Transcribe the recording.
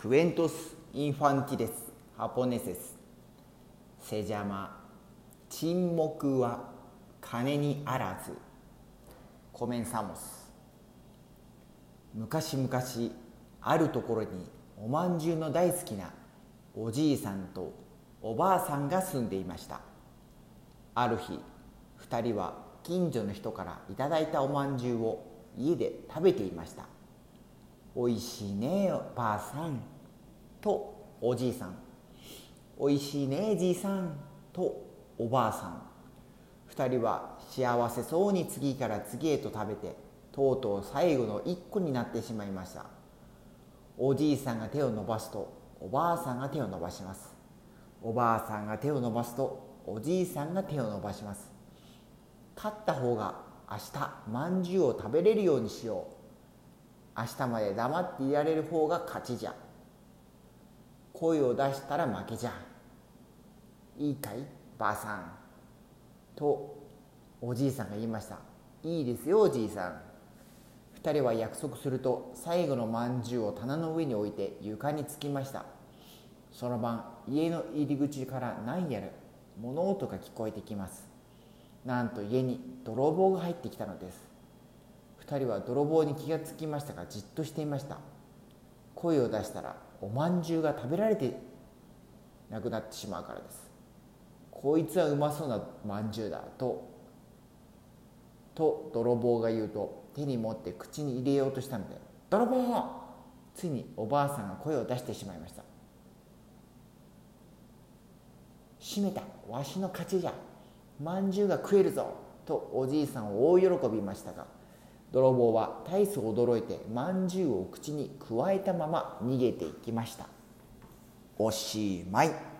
クエントス・インファンティレス・ハポネセスセジャマ沈黙は金にあらず。コメンサモス。昔々あるところにおまんじゅうの大好きなおじいさんとおばあさんが住んでいました。ある日2人は近所の人からいただいたおまんじゅうを家で食べていました。おいしいねおばあさんとおじいさん。おいしいねじいさんとおばあさん。2人は幸せそうに次から次へと食べてとうとう最後の1個になってしまいました。おじいさんが手を伸ばすとおばあさんが手を伸ばします。おばあさんが手を伸ばすとおじいさんが手を伸ばします。勝った方が明日まんじゅうを食べれるようにしよう。明日まで黙っていられる方が勝ちじゃ。声を出したら負けじゃ。いいかい？ばあさん。とおじいさんが言いました。いいですよおじいさん。2人は約束すると最後のまんじゅうを棚の上に置いて床につきました。その晩家の入り口から何やら物音が聞こえてきます。なんと家に泥棒が入ってきたのです。2人は泥棒に気がつきましたがじっとしていました。声を出したらおまんじゅうが食べられてなくなってしまうからです。こいつはうまそうなまんじゅうだ。とと泥棒が言うと手に持って口に入れようとしたので「泥棒!」ついにおばあさんが声を出してしまいました「閉めた。わしの勝ちじゃ。まんじゅうが食えるぞ」とおじいさんを大喜びましたが泥棒は大層驚いてまんじゅうを口にくわえたまま逃げていきました。おしまい。